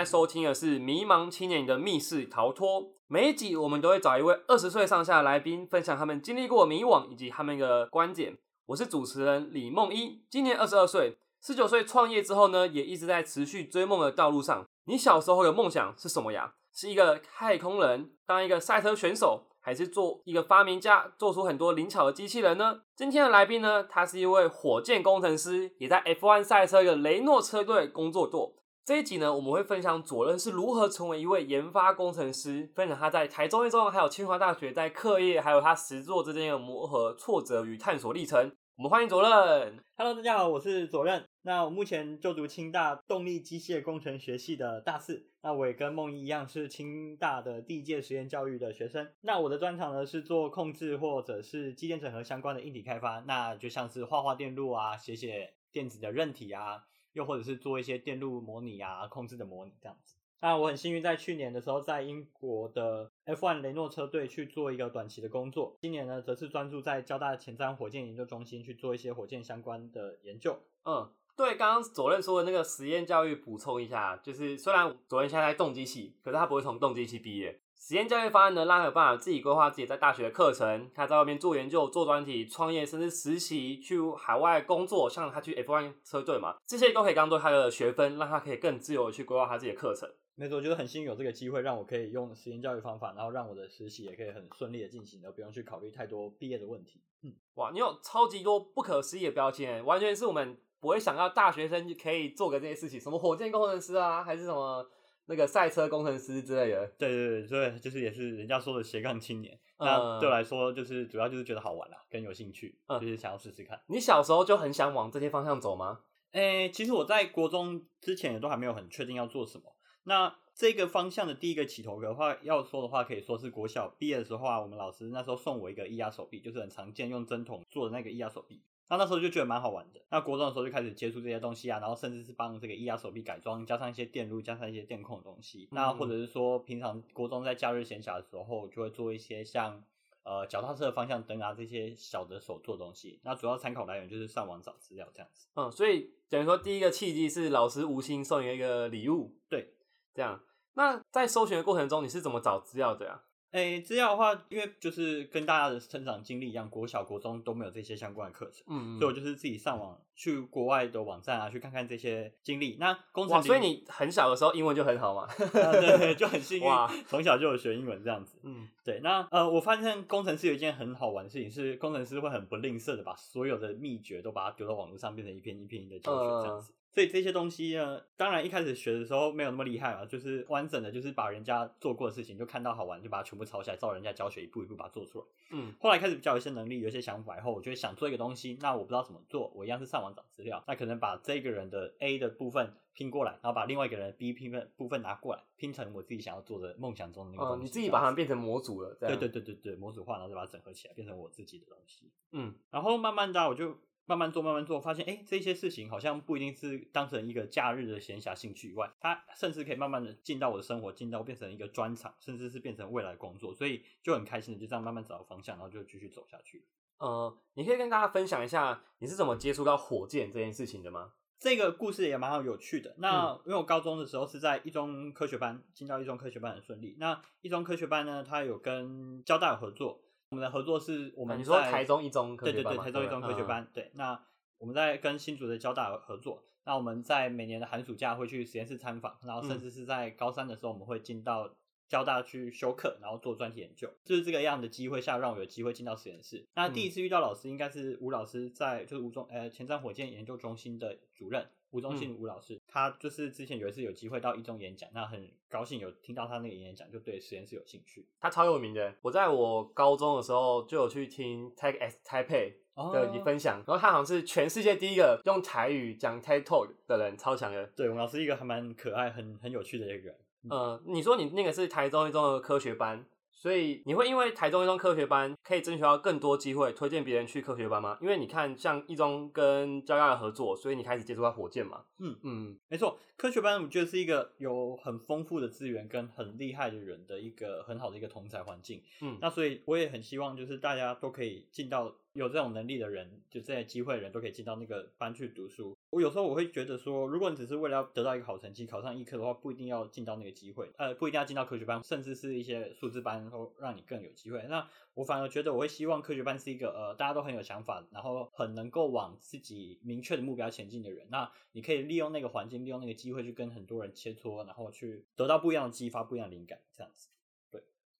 在收听的是《迷茫青年的密室逃脱》。每一集我们都会找一位二十岁上下的来宾，分享他们经历过迷惘以及他们的观点。我是主持人李梦一，今年二十二岁，十九岁创业之后呢，也一直在持续追梦的道路上。你小时候的梦想是什么呀？是一个太空人，当一个赛车选手，还是做一个发明家，做出很多灵巧的机器人呢？今天的来宾呢，他是一位火箭工程师，也在 F1 赛车的雷诺车队工作过。这一集呢，我们会分享左任是如何成为一位研发工程师，分享他在台中一中还有清华大学在课业还有他实作之间的磨合、挫折与探索历程。我们欢迎左任。Hello，大家好，我是左任。那我目前就读清大动力机械工程学系的大四。那我也跟梦一一样，是清大的第一届实验教育的学生。那我的专长呢是做控制或者是机电整合相关的硬体开发，那就像是画画电路啊，写写电子的韧体啊，又或者是做一些电路模拟啊、控制的模拟这样子。那我很幸运，在去年的时候，在英国的 F1 雷诺车队去做一个短期的工作。今年呢，则是专注在交大前瞻火箭研究中心去做一些火箭相关的研究。嗯，对，刚刚左任说的那个实验教育，补充一下，就是虽然左任现在在动机系，可是他不会从动机系毕业。实验教育方案呢，让他有办法自己规划自己在大学的课程，他在外面做研究、做专题、创业，甚至实习去海外工作，像他去 F1 车队嘛，这些都可以当做他的学分，让他可以更自由的去规划他自己的课程。没错，我觉得很幸运有这个机会，让我可以用实验教育方法，然后让我的实习也可以很顺利的进行，而不用去考虑太多毕业的问题。嗯，哇，你有超级多不可思议的标签，完全是我们不会想到大学生就可以做个这些事情，什么火箭工程师啊，还是什么那个赛车工程师之类的。对对对，所以就是也是人家说的斜杠青年。嗯那对我来说，就是主要就是觉得好玩啦，跟有兴趣，嗯就是想要试试看。你小时候就很想往这些方向走吗？诶，其实我在国中之前也都还没有很确定要做什么。那这个方向的第一个起头的话，要说的话，可以说是国小毕业的时候啊，我们老师那时候送我一个液压手臂，就是很常见用针筒做的那个液压手臂。那那时候就觉得蛮好玩的。那国中的时候就开始接触这些东西啊，然后甚至是帮这个液压手臂改装，加上一些电路，加上一些电控的东西。那或者是说，平常国中在假日闲暇的时候，就会做一些像呃脚踏车的方向灯啊这些小的手做东西。那主要参考来源就是上网找资料这样子。嗯，所以等于说第一个契机是老师无心送你一个礼物，对，这样。那在搜寻的过程中，你是怎么找资料的呀、诶，资料的话，因为就是跟大家的成长经历一样，国小、国中都没有这些相关的课程，嗯所以我就是自己上网去国外的网站啊，去看看这些经历。那工程哇，所以你很小的时候英文就很好嘛？啊对对，就很幸运哇，从小就有学英文这样子。嗯，对，那呃，我发现工程师有一件很好玩的事情，是工程师会很不吝啬的把所有的秘诀都把它丢到网络上，变成一篇一篇的教学这样子。所以这些东西呢，当然一开始学的时候没有那么厉害嘛，就是完整的，就是把人家做过的事情就看到好玩，就把它全部抄下来，照人家教学一步一步把它做出来。嗯，后来开始比较有一些能力，有一些想法以后，我就会想做一个东西，那我不知道怎么做，我一样是上网找资料，那可能把这个人的 A 的部分拼过来，然后把另外一个人的 B 拼分部分拿过来，拼成我自己想要做的梦想中的那个东哦，西。你自己把它变成模组了。对对对对对，模组化，然后再把它整合起来，变成我自己的东西。嗯，然后慢慢的啊、我就慢慢做，慢慢做，发现哎，这些事情好像不一定是当成一个假日的闲暇兴趣以外，它甚至可以慢慢的进到我的生活，进到变成一个专长，甚至是变成未来工作，所以就很开心的就这样慢慢找到方向，然后就继续走下去。呃，你可以跟大家分享一下你是怎么接触到火箭这件事情的吗？这个故事也蛮好有趣的。那因为我高中的时候是在一中科学班，进到一中科学班很顺利。那一中科学班呢，它有跟交大有合作，我们的合作是我们啊你说在台中一中科对对对，台中一中科学嗯班。对，那我们在跟新竹的交大合作。那我们在每年的寒暑假会去实验室参访，然后甚嗯至是在高三的时候，我们会进到交大去修课，然后做专题研究。就是这个样的机会下，让我有机会进到实验室。那第一嗯次遇到老师，应该是吴老师在，就是吴中呃前瞻火箭研究中心的主任吴宗嗯信吴老师，他就是之前有一次有机会到一中演讲，那很高兴有听到他那个演讲，就对实验室有兴趣。他超有名的。我在我高中的时候就有去听 Tech X Taipei 的哦分享，然后他好像是全世界第一个用台语讲 TED Talk 的人，超强的。对，我们老师一个还蛮可爱、很很有趣的一个人。呃，你说你那个是台中一中的科学班，所以你会因为台中一中科学班可以争取到更多机会，推荐别人去科学班吗？因为你看，像一中跟交大的合作，所以你开始接触到火箭嘛。嗯嗯没错，科学班我觉得是一个有很丰富的资源跟很厉害的人的一个很好的一个同才环境。嗯那所以我也很希望就是大家都可以进到有这种能力的人，就这些机会的人都可以进到那个班去读书。我有时候我会觉得说，如果你只是为了要得到一个好成绩，考上医科的话，不一定要进到那个机会，呃，不一定要进到科学班，甚至是一些数字班，都让你更有机会。那我反而觉得，我会希望科学班是一个呃，大家都很有想法，然后很能够往自己明确的目标前进的人。那你可以利用那个环境，利用那个机会去跟很多人切磋，然后去得到不一样的激发，不一样的灵感，这样子。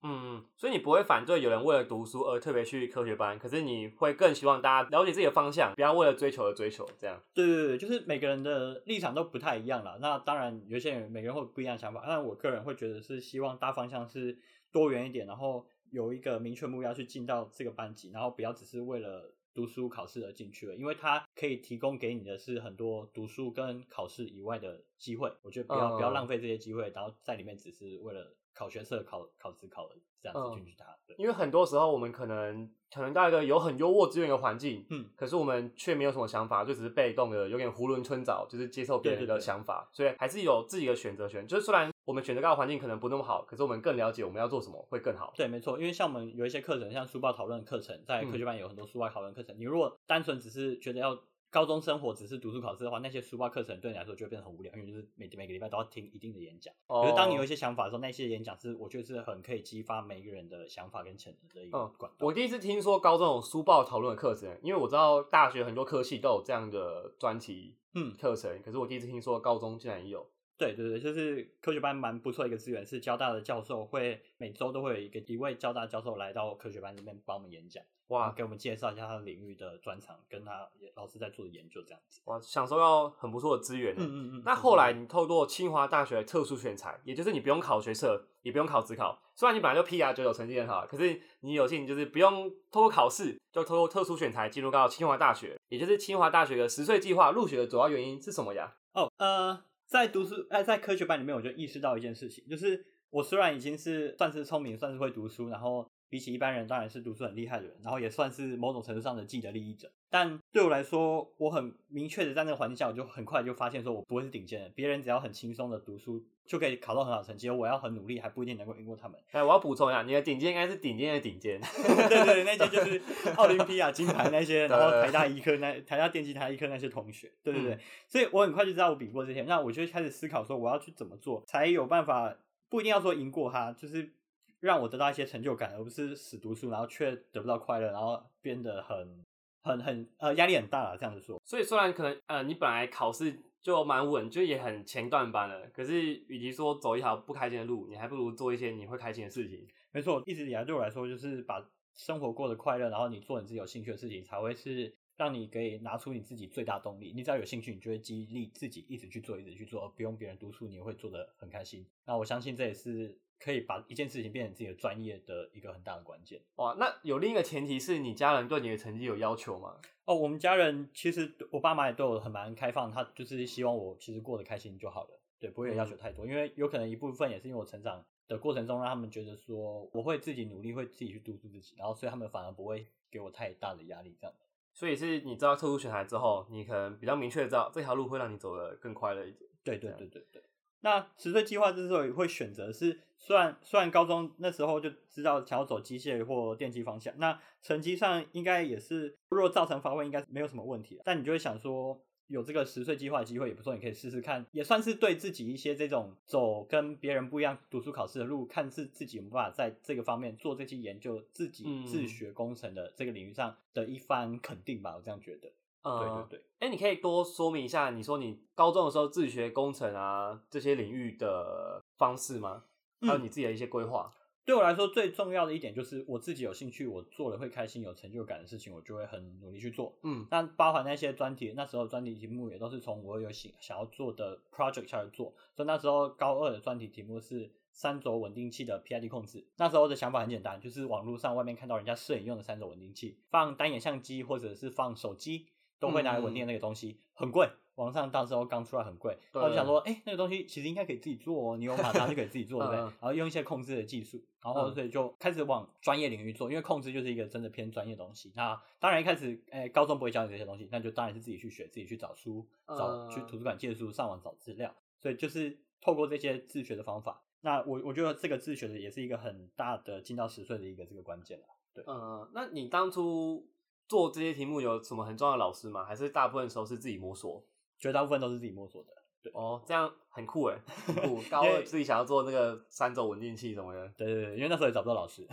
嗯，所以你不会反对有人为了读书而特别去科学班，可是你会更希望大家了解自己的方向，不要为了追求而追求，这样。对对对，就是每个人的立场都不太一样了。那当然，有些人每个人会不一样的想法。但我个人会觉得是希望大方向是多元一点，然后有一个明确目标去进到这个班级，然后不要只是为了读书考试而进去了，因为它可以提供给你的是很多读书跟考试以外的机会。我觉得不要不要浪费这些机会，然后在里面只是为了。考学测、考考职考的这样子进去，它对，因为很多时候我们可能可能到一个有很优渥资源的环境，嗯，可是我们却没有什么想法，就只是被动的，有点囫囵吞枣，就是接受别人的想法，所以还是有自己的选择权。就是虽然我们选择到的环境可能不那么好，可是我们更了解我们要做什么会更好。对，没错，因为像我们有一些课程，像书报讨论课程，在科学班有很多书报讨论课程。你如果单纯只是觉得要。高中生活只是读书考试的话，那些书报课程对你来说就会变得很无聊，因为就是每每个礼拜都要听一定的演讲。可是当你有一些想法的时候，那些演讲是我觉得是很可以激发每个人的想法跟潜能的一个管道。我第一次听说高中有书报讨论的课程，因为我知道大学很多科系都有这样的专题嗯课程，可是我第一次听说高中竟然也有。对对对，就是科学班蛮不错一个资源，是交大的教授会每周都会有一个一位交大教授来到科学班这边帮我们演讲，哇，给我们介绍一下他的领域的专长，跟他老师在做的研究这样子，哇，享受到很不错的资源。嗯嗯嗯。那后来你透过清华大学特殊选材，也就是你不用考学测，也不用考职考，虽然你本来就 P R 九九成绩很好，可是你有幸就是不用透过考试，就透过特殊选材进入到清华大学，也就是清华大学的十岁计划入学的主要原因是什么呀？哦，呃。在读书，哎，在科学班里面，我就意识到一件事情，就是我虽然已经是算是聪明，算是会读书，然后比起一般人当然是读书很厉害的人，然后也算是某种程度上的既得利益者。但对我来说，我很明确的在那个环境下，我就很快就发现说我不会是顶尖的。别人只要很轻松的读书就可以考到很好成绩，我要很努力还不一定能够赢过他们。哎，我要补充一下，你的顶尖应该是顶尖的顶尖。对对，那些就是奥林匹亚金牌那些，然后台大医科那台大电机、台大医科那些同学。对对对，所以我很快就知道我比不过这些，那我就开始思考说我要去怎么做才有办法，不一定要说赢过他，就是让我得到一些成就感，而不是死读书，然后却得不到快乐，然后变得很很很呃压力很大了。这样子说，所以虽然可能呃你本来考试就蛮稳，就也很前段班了，可是与其说走一条不开心的路，你还不如做一些你会开心的事情。没错，一直以来对我来说，就是把生活过得快乐，然后你做你自己有兴趣的事情，才会是让你可以拿出你自己最大动力。你只要有兴趣，你就会激励自己一直去做，一直去做，而不用别人督促，你会做得很开心。那我相信这也是可以把一件事情变成自己的专业的一个很大的关键。哇，那有另一个前提是你家人对你的成绩有要求吗？哦，我们家人其实我爸妈也对我很蛮开放，他就是希望我其实过得开心就好了，对，不会要求太多，因为有可能一部分也是因为我成长。的过程中，让他们觉得说我会自己努力，会自己去督促自己，然后所以他们反而不会给我太大的压力，这样。所以是你知道特殊选材之后，你可能比较明确知道这条路会让你走得更快乐一点。对对对对对。那十岁计划之所以会选择是，虽然虽然高中那时候就知道想要走机械或电机方向，那成绩上应该也是如果造成发挥，应该没有什么问题。但你就会想说。有这个十岁计划的机会也不错，你可以试试看，也算是对自己一些这种走跟别人不一样读书考试的路，看是自己有办法在这个方面做这些研究，自己自学工程的这个领域上的一番肯定吧。我这样觉得。对对对。哎，你可以多说明一下，你说你高中的时候自学工程啊这些领域的方式吗？还有你自己的一些规划。对我来说最重要的一点就是我自己有兴趣，我做了会开心、有成就感的事情，我就会很努力去做。嗯，但包含那些专题，那时候专题题目也都是从我有想想要做的 project 下来做。所以那时候高二的专题题目是三轴稳定器的 PID 控制。那时候的想法很简单，就是网络上外面看到人家摄影用的三轴稳定器，放单眼相机或者是放手机。都会拿来稳定那个东西，很贵。网上到时候刚出来很贵，我就想说，哎，那个东西其实应该可以自己做哦，你有马达就可以自己做，对不对？然后用一些控制的技术，然后所以就开始往专业领域做，因为控制就是一个真的偏专业东西。那当然一开始，哎，高中不会教你这些东西，那就当然是自己去学，自己去找书，找去图书馆借书，上网找资料。所以就是透过这些自学的方法，那我我觉得这个自学的也是一个很大的进到十岁的一个这个关键了。对，嗯，那你当初。做这些题目有什么很重要的老师吗？还是大部分时候是自己摸索？绝大部分都是自己摸索的。对哦，这样很酷哎，很酷。高二自己想要做那个三轴稳定器什么的。对对对，因为那时候也找不到老师，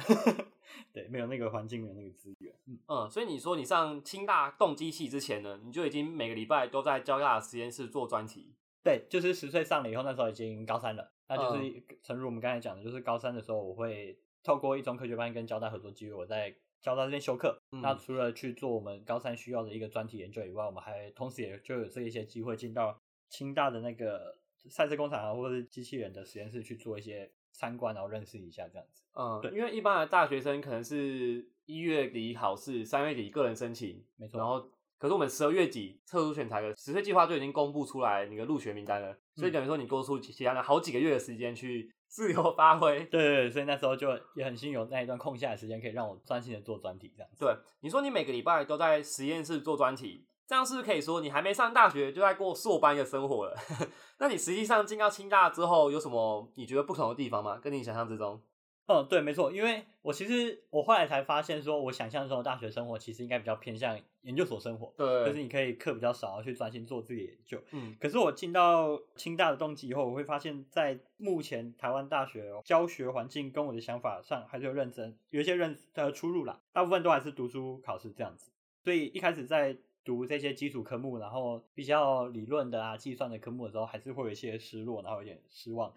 对，没有那个环境，没有那个资源。嗯，所以你说你上清大动机系之前呢，你就已经每个礼拜都在交大实验室做专题。对，就是十岁上了以后，那时候已经高三了。那就是诚如我们刚才讲的，就是高三的时候，我会透过一中科学班跟交大合作机会，我在交大这边修课。那除了去做我们高三需要的一个专题研究以外，我们还同时也就有这一些机会进到清大的那个赛车工厂啊，或者是机器人的实验室去做一些参观，然后认识一下这样子。嗯，对，因为一般的大学生可能是一月底考试，三月底个人申请，没错。然后，可是我们十二月底特殊选材的十岁计划就已经公布出来你的入学名单了。所以等于说，你多出其他的好几个月的时间去自由发挥。对对对，所以那时候就也很幸有那一段空下的时间，可以让我专心的做专题这样。对，你说你每个礼拜都在实验室做专题，这样是不是可以说你还没上大学就在过硕班的生活了？那你实际上进到清大之后，有什么你觉得不同的地方吗？跟你想象之中？嗯，对，没错，因为我其实我后来才发现，说我想象中的大学生活其实应该比较偏向研究所生活，对，就是你可以课比较少，去专心做自己的研究。嗯，可是我进到清大的动机以后，我会发现，在目前台湾大学教学环境跟我的想法上还是有认真有一些认的出入啦，大部分都还是读书考试这样子。所以一开始在读这些基础科目，然后比较理论的啊、计算的科目的时候，还是会有一些失落，然后有点失望。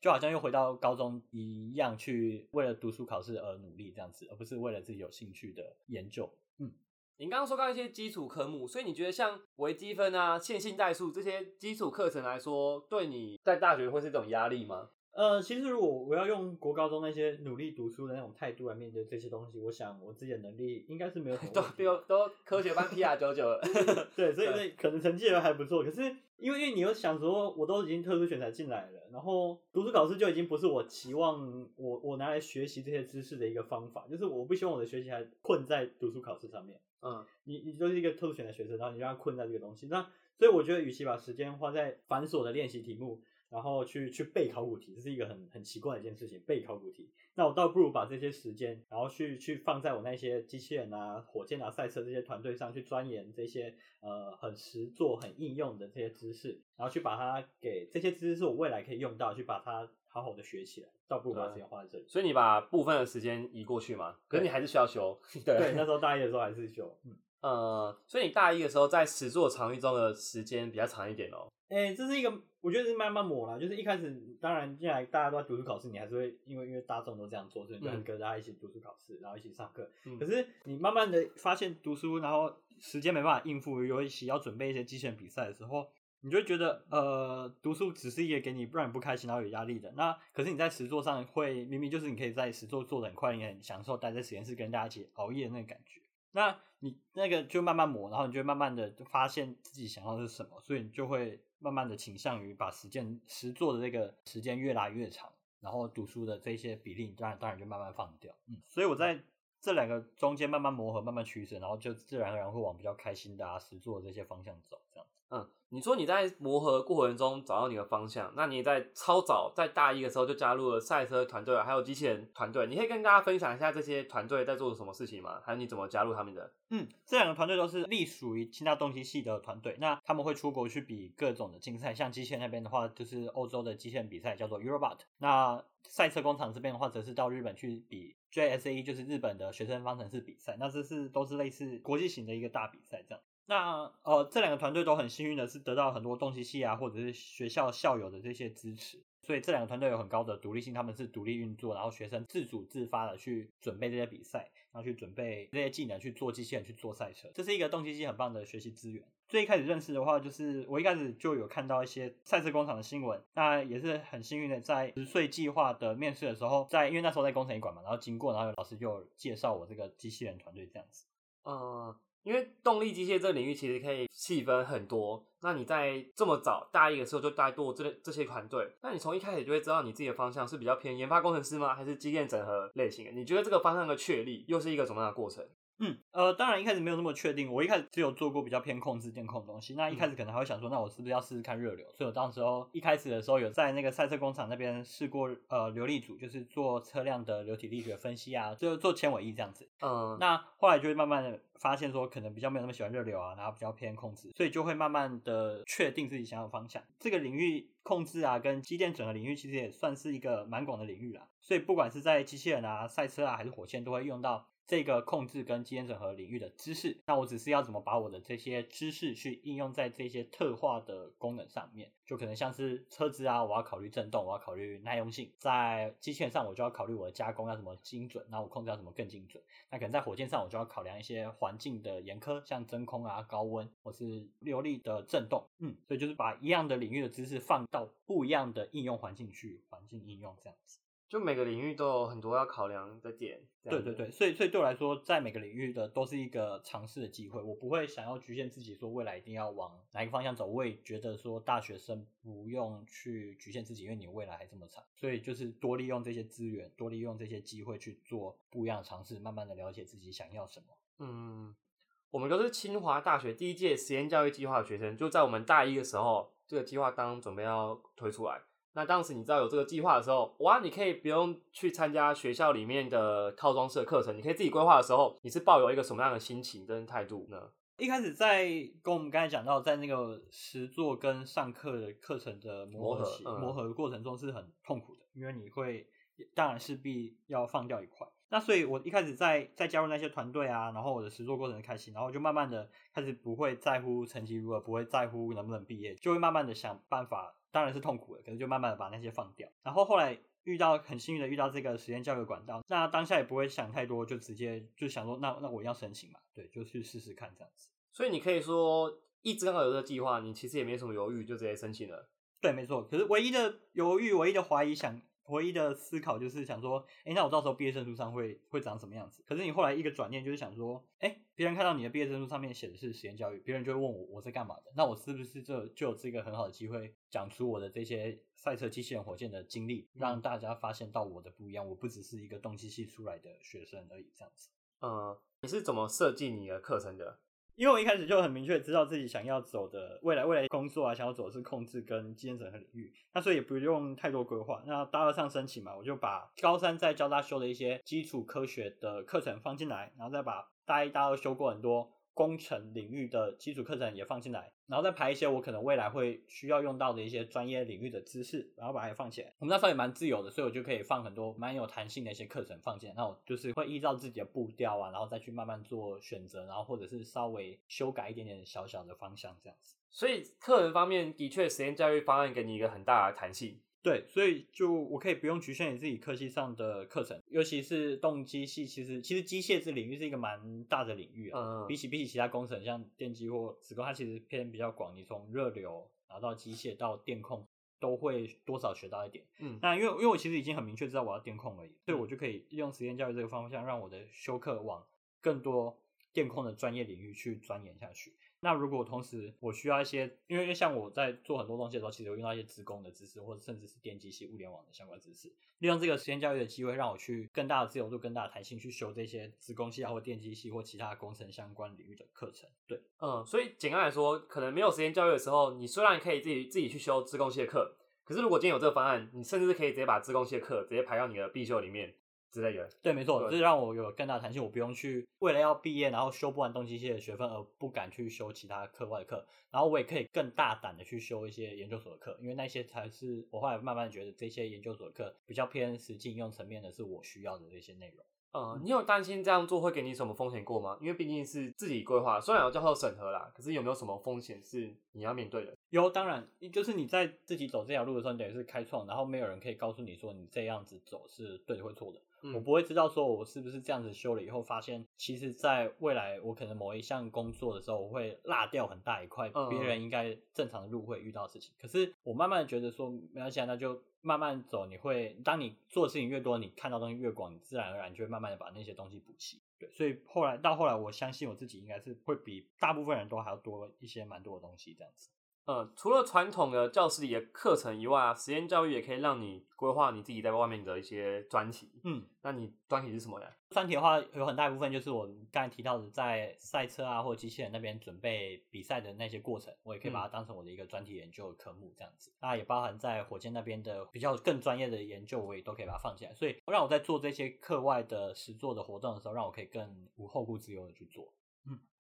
就好像又回到高中一样，去为了读书考试而努力这样子，而不是为了自己有兴趣的研究。嗯，你刚刚说到一些基础科目，所以你觉得像微积分啊、线性代数这些基础课程来说，对你在大学会是一种压力吗？呃，其实如果我要用国高中那些努力读书的那种态度来面对这些东西，我想我自己的能力应该是没有都都都科学班 P R 九九了。对，所以那可能成绩也还不错。可是因为因为你又想说，我都已经特殊选材进来了，然后读书考试就已经不是我期望我我拿来学习这些知识的一个方法，就是我不希望我的学习还困在读书考试上面。嗯，你你就是一个特殊选材学生，然后你让他困在这个东西，那所以我觉得，与其把时间花在繁琐的练习题目。然后去去背考古题，这是一个很很奇怪的一件事情。背考古题，那我倒不如把这些时间，然后去去放在我那些机器人啊、火箭啊、赛车这些团队上去钻研这些呃很实做、很应用的这些知识，然后去把它给这些知识是我未来可以用到，去把它好好的学起来。倒不如把时间花在这里。所以你把部分的时间移过去嘛？可是你还是需要修。对，那时候大一的时候还是修。嗯呃，所以你大一的时候在实做场域中的时间比较长一点哦。哎，这是一个，我觉得是慢慢磨啦。就是一开始，当然进来大家都在读书考试，你还是会因为因为大众都这样做，所以你就跟大家一起读书考试，然后一起上课。可是你慢慢的发现读书，然后时间没办法应付，尤其要准备一些机器人比赛的时候，你就觉得呃，读书只是一个给你不然你不开心，然后有压力的。那可是你在实作上会明明就是你可以在实作做的很快，也很享受待在实验室跟大家一起熬夜那个感觉。那你那个就慢慢磨，然后你就慢慢的发现自己想要的是什么，所以你就会。慢慢的倾向于把实践实做的这个时间越来越长，然后读书的这些比例当然当然就慢慢放掉。嗯，所以我在这两个中间慢慢磨合，慢慢取舍，然后就自然而然会往比较开心的啊实做的这些方向走，这样子。嗯，你说你在磨合过程中找到你的方向，那你在超早在大一的时候就加入了赛车团队，还有机器人团队，你可以跟大家分享一下这些团队在做什么事情吗？还有你怎么加入他们的？嗯，这两个团队都是隶属于清大动机系的团队，那他们会出国去比各种的竞赛，像机器人那边的话，就是欧洲的机器人比赛叫做 Eurobot，那赛车工厂这边的话，则是到日本去比 JSA，就是日本的学生方程式比赛，那这是都是类似国际型的一个大比赛这样。那呃，这两个团队都很幸运的是得到很多动机系啊，或者是学校校友的这些支持，所以这两个团队有很高的独立性，他们是独立运作，然后学生自主自发的去准备这些比赛，然后去准备这些技能去做机器人去做赛车，这是一个动机系很棒的学习资源。最一开始认识的话，就是我一开始就有看到一些赛车工厂的新闻，那也是很幸运的，在十岁计划的面试的时候，在因为那时候在工程一馆嘛，然后经过，然后有老师就介绍我这个机器人团队这样子，嗯。因为动力机械这个领域其实可以细分很多，那你在这么早大一的时候就带过这这些团队，那你从一开始就会知道你自己的方向是比较偏研发工程师吗？还是机电整合类型的？你觉得这个方向的确立又是一个什么样的过程？嗯，呃，当然一开始没有那么确定，我一开始只有做过比较偏控制电控的东西。那一开始可能还会想说，那我是不是要试试看热流？所以我当时候一开始的时候有在那个赛车工厂那边试过，呃，流力组，就是做车辆的流体力学分析啊，就做纤维翼这样子。嗯，那后来就会慢慢的发现说，可能比较没有那么喜欢热流啊，然后比较偏控制，所以就会慢慢的确定自己想要的方向。这个领域控制啊，跟机电整合领域其实也算是一个蛮广的领域啦。所以不管是在机器人啊、赛车啊，还是火箭，都会用到。这个控制跟基因整合领域的知识，那我只是要怎么把我的这些知识去应用在这些特化的功能上面，就可能像是车子啊，我要考虑震动，我要考虑耐用性；在机器人上，我就要考虑我的加工要怎么精准，那我控制要怎么更精准。那可能在火箭上，我就要考量一些环境的严苛，像真空啊、高温或是流力的震动。嗯，所以就是把一样的领域的知识放到不一样的应用环境去，环境应用这样子。就每个领域都有很多要考量的点。对对对，所以所以对我来说，在每个领域的都是一个尝试的机会。我不会想要局限自己，说未来一定要往哪一个方向走。我也觉得说，大学生不用去局限自己，因为你未来还这么长。所以就是多利用这些资源，多利用这些机会去做不一样的尝试，慢慢的了解自己想要什么。嗯，我们都是清华大学第一届实验教育计划的学生，就在我们大一的时候，这个计划刚准备要推出来。那当时你知道有这个计划的时候，哇，你可以不用去参加学校里面的套装式的课程，你可以自己规划的时候，你是抱有一个什么样的心情跟态度呢？一开始在跟我们刚才讲到，在那个实作跟上课的课程的磨合磨合的过程中是很痛苦的，因为你会当然势必要放掉一块。那所以我一开始在在加入那些团队啊，然后我的实作过程很开心，然后就慢慢的开始不会在乎成绩如何，不会在乎能不能毕业，就会慢慢的想办法。当然是痛苦的，可是就慢慢的把那些放掉。然后后来遇到很幸运的遇到这个实验教育管道，那当下也不会想太多，就直接就想说，那那我要申请嘛，对，就去试试看这样子。所以你可以说，一直刚好有这个计划，你其实也没什么犹豫，就直接申请了。对，没错。可是唯一的犹豫，唯一的怀疑，想。唯一的思考就是想说，哎，那我到时候毕业证书上会会长什么样子？可是你后来一个转念就是想说，哎，别人看到你的毕业证书上面写的是实验教育，别人就会问我我在干嘛的？那我是不是就就有这个很好的机会讲出我的这些赛车机器人火箭的经历，让大家发现到我的不一样？我不只是一个动机系出来的学生而已，这样子。嗯，你是怎么设计你的课程的？因为我一开始就很明确知道自己想要走的未来未来工作啊，想要走的是控制跟基因整合领域，那所以也不用太多规划。那大二上申请嘛，我就把高三在交大修的一些基础科学的课程放进来，然后再把大一、大二修过很多。工程领域的基础课程也放进来，然后再排一些我可能未来会需要用到的一些专业领域的知识，然后把它也放起来。我们那时候也蛮自由的，所以我就可以放很多蛮有弹性的一些课程放进来。那我就是会依照自己的步调啊，然后再去慢慢做选择，然后或者是稍微修改一点点小小的方向这样子。所以课程方面的确，实验教育方案给你一个很大的弹性。对，所以就我可以不用局限于自己科系上的课程，尤其是动机系，其实其实机械这领域是一个蛮大的领域啊。比起比起其他工程，像电机或子工，它其实偏比较广。你从热流然后到机械到电控，都会多少学到一点。嗯，那因为因为我其实已经很明确知道我要电控而已，所以我就可以利用实验教育这个方向，让我的修课往更多电控的专业领域去钻研下去。那如果同时我需要一些，因为像我在做很多东西的时候，其实我用到一些职工的知识，或者甚至是电机系、物联网的相关知识，利用这个实验教育的机会，让我去更大的自由度、更大的弹性去修这些职工系啊，或电机系或其他工程相关领域的课程。对，嗯，所以简单来说，可能没有实验教育的时候，你虽然可以自己自己去修职工系的课，可是如果今天有这个方案，你甚至是可以直接把职工系的课直接排到你的必修里面。之类的，对，没错，这让我有更大弹性，我不用去为了要毕业，然后修不完动机系的学分而不敢去修其他课外课，然后我也可以更大胆的去修一些研究所的课，因为那些才是我后来慢慢觉得这些研究所的课比较偏实际应用层面的，是我需要的这些内容。呃，你有担心这样做会给你什么风险过吗？因为毕竟是自己规划，虽然有教授审核啦，可是有没有什么风险是你要面对的？有，当然，就是你在自己走这条路的时候，你等于是开创，然后没有人可以告诉你说你这样子走是对的，会错的。我不会知道说我是不是这样子修了以后，发现其实在未来我可能某一项工作的时候，我会落掉很大一块别人应该正常的路会遇到的事情。可是我慢慢的觉得说没关系，那就慢慢走。你会当你做的事情越多，你看到东西越广，你自然而然就会慢慢的把那些东西补齐。对，所以后来到后来，我相信我自己应该是会比大部分人都还要多一些蛮多的东西这样子。呃，除了传统的教室里的课程以外啊，实验教育也可以让你规划你自己在外面的一些专题。嗯，那你专题是什么呀？专题的话，有很大一部分就是我刚才提到的，在赛车啊或者机器人那边准备比赛的那些过程，我也可以把它当成我的一个专题研究科目这样子。那也包含在火箭那边的比较更专业的研究，我也都可以把它放进来。所以让我在做这些课外的实作的活动的时候，让我可以更无后顾之忧的去做。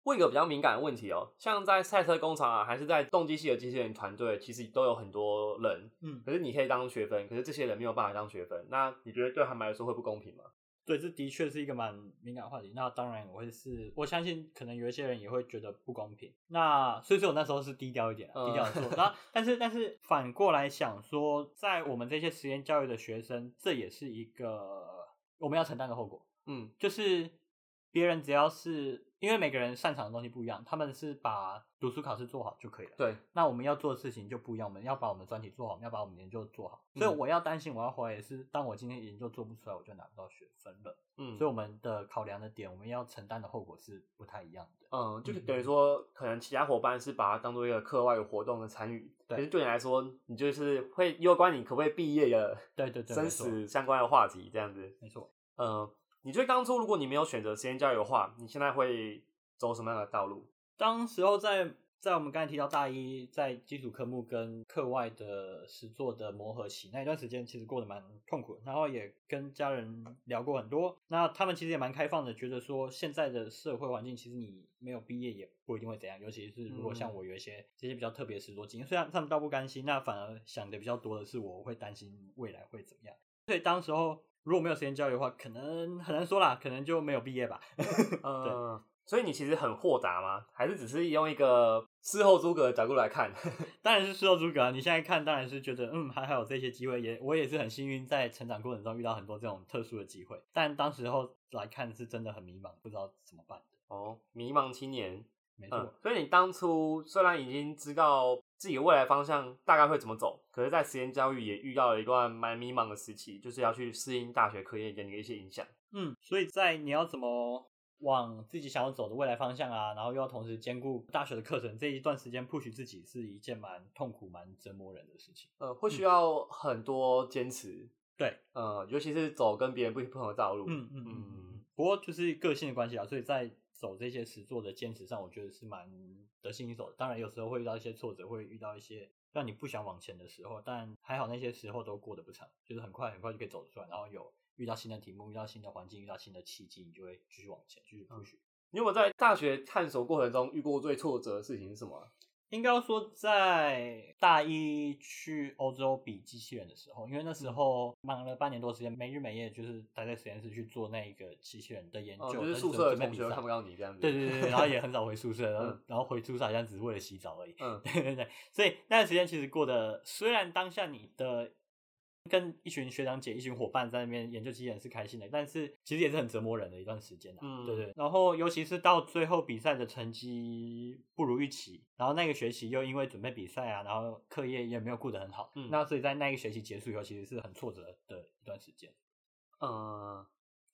问一个比较敏感的问题哦，像在赛车工厂啊，还是在动机系的机器人团队，其实都有很多人，嗯，可是你可以当学分，可是这些人没有办法当学分，那你觉得对他们来说会不公平吗？对，这的确是一个蛮敏感的话题。那当然，我会是我相信，可能有一些人也会觉得不公平。那所以说我那时候是低调一点，嗯低调的做。然后，但是但是反过来想说，在我们这些实验教育的学生，这也是一个我们要承担的后果。嗯就是别人只要是因为每个人擅长的东西不一样，他们是把读书考试做好就可以了。对，那我们要做的事情就不一样，我们要把我们的专题做好，我们要把我们的研究做好。所以嗯我要担心，我要怀疑是，当我今天研究做不出来，我就拿不到学分了。嗯，所以我们的考量的点，我们要承担的后果是不太一样的。嗯，就是等于说，可能其他伙伴是把它当做一个课外活动的参与，对可是对你来说，你就是会攸关你可不可以毕业的对对对，生死相关的话题，这样子。没错。嗯，你觉得当初如果你没有选择实验教育的话，你现在会走什么样的道路？当时候在在我们刚才提到大一在基础科目跟课外的实作的磨合期那一段时间，其实过得蛮痛苦的，然后也跟家人聊过很多。那他们其实也蛮开放的，觉得说现在的社会环境，其实你没有毕业也不一定会怎样，尤其是如果像嗯我有一些这些比较特别的实作经验，虽然他们倒不甘心，那反而想的比较多的是我会担心未来会怎么样。所以当时候如果没有时间教育的话，可能很难说啦，可能就没有毕业吧。嗯，所以你其实很豁达吗？还是只是用一个事后诸葛的角度来看？当然是事后诸葛啊！你现在看，当然是觉得嗯，还好有这些机会，也我也是很幸运，在成长过程中遇到很多这种特殊的机会。但当时候来看，是真的很迷茫，不知道怎么办的。哦，迷茫青年。没错，嗯，所以你当初虽然已经知道自己的未来方向大概会怎么走，可是，在实验教育也遇到了一段蛮迷茫的时期，就是要去适应大学科业给你的一些影响。嗯，所以在你要怎么往自己想要走的未来方向啊，然后又要同时兼顾大学的课程，这一段时间 push 自己是一件蛮痛苦、蛮折磨人的事情。呃，会需要很多坚持，对，呃，尤其是走跟别人不不同的道路。嗯嗯嗯。不过就是个性的关系啊，所以在走这些实做的坚持上，我觉得是蛮得心应手的。当然，有时候会遇到一些挫折，会遇到一些让你不想往前的时候，但还好那些时候都过得不长，就是很快很快就可以走出来，然后有遇到新的题目，遇到新的环境，遇到新的契机，你就会继续往前，继续 push。你有没有在大学探索过程中遇过最挫折的事情是什么啊？应该要说，在大一去欧洲比机器人的时候，因为那时候忙了半年多时间，没日没夜，就是待在实验室去做那一个机器人的研究，哦，就是宿舍的同学看不到你这样子。对对对，对然后也很少回宿舍，然后、嗯然后回宿舍好像只是为了洗澡而已。嗯对对对，所以那段时间其实过得，虽然当下你的跟一群学长姐、一群伙伴在那边研究机器人是开心的，但是其实也是很折磨人的一段时间啊。嗯对对。然后尤其是到最后比赛的成绩不如预期，然后那个学期又因为准备比赛啊，然后课业也没有顾得很好，嗯那所以在那个学期结束以后，其实是很挫折的一段时间。嗯，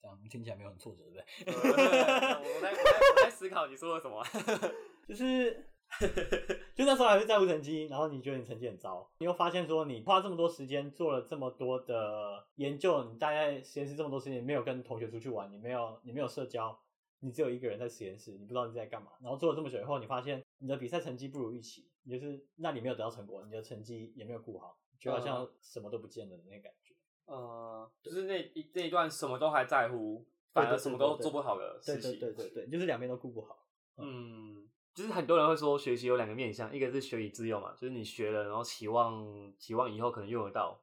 这样听起来没有很挫折，对不对？呃我在我在我在思考你说了什么。就是 就那时候还是在乎成绩，然后你觉得你成绩很糟，你又发现说你花这么多时间做了这么多的研究，你待在实验室这么多时间，你没有跟同学出去玩，你没有你没有社交，你只有一个人在实验室，你不知道你在干嘛。然后做了这么久以后，你发现你的比赛成绩不如预期，你就是那你没有得到成果，你的成绩也没有顾好，就好像什么都不见了的那感觉。呃，就是那一那一段什么都还在乎，反而对对什么都对对做不好的对事情。对对对对，就是两边都顾不好。嗯，就是很多人会说学习有两个面向，一个是学以致用嘛，就是你学了，然后期望期望以后可能用得到，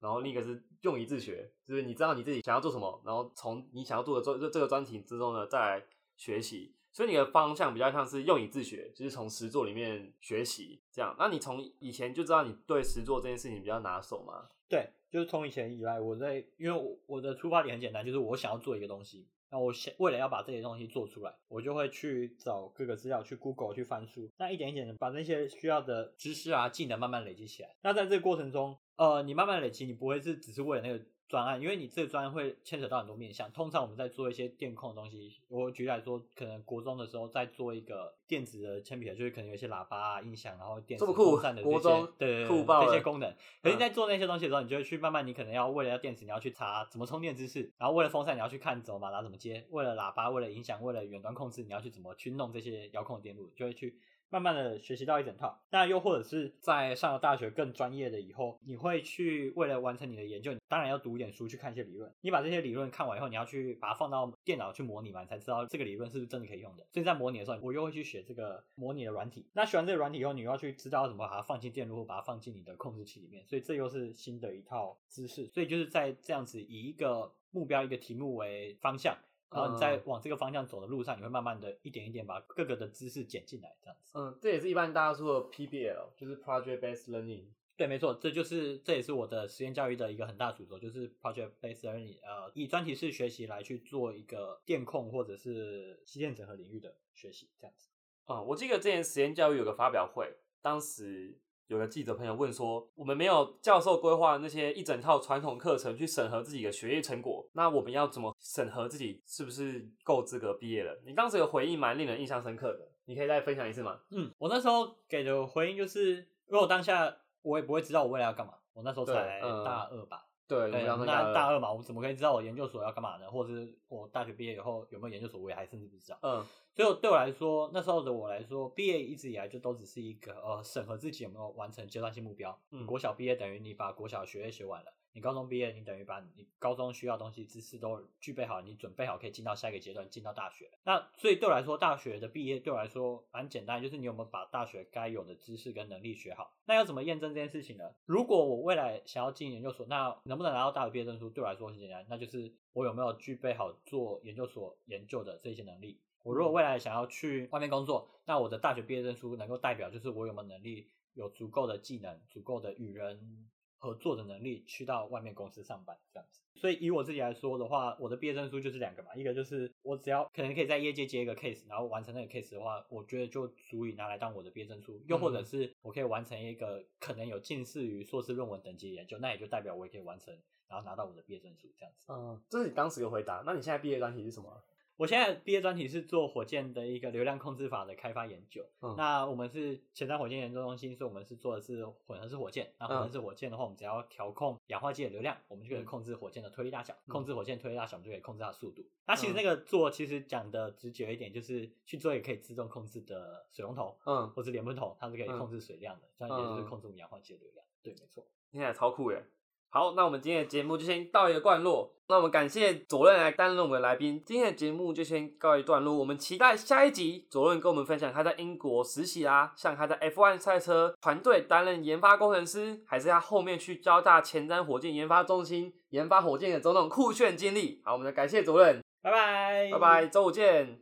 然后另一个是用以自学，就是你知道你自己想要做什么，然后从你想要做的专这这个专题之中呢再来学习。所以你的方向比较像是用以自学，就是从实作里面学习这样。那你从以前就知道你对实作这件事情比较拿手吗？对，就是从以前以来，我在因为我我的出发点很简单，就是我想要做一个东西，那我先为了要把这些东西做出来，我就会去找各个资料，去 Google 去翻书，那一点一点的把那些需要的知识啊、技能慢慢累积起来。那在这个过程中，呃，你慢慢累积，你不会是只是为了那个专案，因为你这个专案会牵扯到很多面向。通常我们在做一些电控的东西，我举例来说，可能国中的时候在做一个电子的铅笔盒，就是可能有一些喇叭啊、音响，然后电子风扇的这些国中对对对这些功能。可是在做那些东西的时候，你就会去慢慢，你可能要为了要电池，你要去查怎么充电姿势，然后为了风扇你要去看怎么把它怎么接，为了喇叭、为了音响、为了远端控制，你要去怎么去弄这些遥控电路，就会去慢慢的学习到一整套。那又或者是在上了大学更专业的以后，你会去为了完成你的研究，当然要读一点书，去看一些理论。你把这些理论看完以后，你要去把它放到电脑去模拟嘛，你才知道这个理论是不是真的可以用的。所以在模拟的时候，我又会去学这个模拟的软体。那学完这个软体以后，你又要去知道怎么把它放进电路，或把它放进你的控制器里面。所以这又是新的一套知识。所以就是在这样子以一个目标、一个题目为方向。然后你在往这个方向走的路上，你会慢慢的一点一点把各个的知识捡进来，这样子。嗯，这也是一般大家说的 PBL，就是 Project Based Learning。对，没错，这就是这也是我的实验教育的一个很大主轴，就是 project based learning，呃，以专题式学习来去做一个电控或者是机电整合领域的学习，这样子。啊、我记得之前实验教育有个发表会，当时有个记者朋友问说，我们没有教授规划那些一整套传统课程去审核自己的学业成果，那我们要怎么审核自己是不是够资格毕业了？你当时有回应蛮令人印象深刻的，你可以再分享一次吗？嗯，我那时候给的回应就是，因为我当下我也不会知道我未来要干嘛，我那时候才嗯大二吧。对，那大二嘛，我怎么可以知道我研究所要干嘛呢？或者是我大学毕业以后有没有研究所，我也还甚至不知道。嗯所以对我来说，那时候的我来说，毕业一直以来就都只是一个呃审核自己有没有完成阶段性目标。嗯国小毕业等于你把国小学业学完了，你高中毕业你等于把你高中需要的东西知识都具备好，你准备好可以进到下一个阶段，进到大学。那所以对我来说，大学的毕业对我来说蛮简单，就是你有没有把大学该有的知识跟能力学好。那要怎么验证这件事情呢？如果我未来想要进研究所，那能不能拿到大学毕业证书，对我来说很简单，那就是我有没有具备好做研究所研究的这些能力。我如果未来想要去外面工作，那我的大学毕业证书能够代表就是我有没有能力，有足够的技能、足够的与人合作的能力，去到外面公司上班这样子。所以以我自己来说的话，我的毕业证书就是两个嘛，一个就是我只要可能可以在业界接一个 case，然后完成那个 case 的话，我觉得就足以拿来当我的毕业证书。又或者是我可以完成一个可能有近似于硕士论文等级的研究，那也就代表我也可以完成，然后拿到我的毕业证书这样子。嗯，这是你当时的回答。那你现在毕业专题是什么？我现在毕业专题是做火箭的一个流量控制法的开发研究。嗯那我们是前瞻火箭研究中心，所以我们是做的是混合式火箭。那混合式火箭的话，我们只要调控氧化剂的流量，我们就可以嗯控制火箭的推力大小。嗯控制火箭推力大小，我们就可以控制它的速度。那其实嗯那个做其实讲的直觉一点，就是去做一个可以自动控制的水龙头，嗯，或是莲蓬头，它是可以嗯控制水量的，这样也就是嗯控制我们氧化剂的流量。对，没错。听起来超酷耶！好，那我们今天的节目就先到一个段落。那我们感谢左任来担任我们的来宾，今天的节目就先告一段落。我们期待下一集左任跟我们分享他在英国实习啊，像他在 F1 赛车团队担任研发工程师，还是他后面去交大前瞻火箭研发中心研发火箭的种种酷炫经历。好，我们感谢左任，拜拜，拜拜，周五见。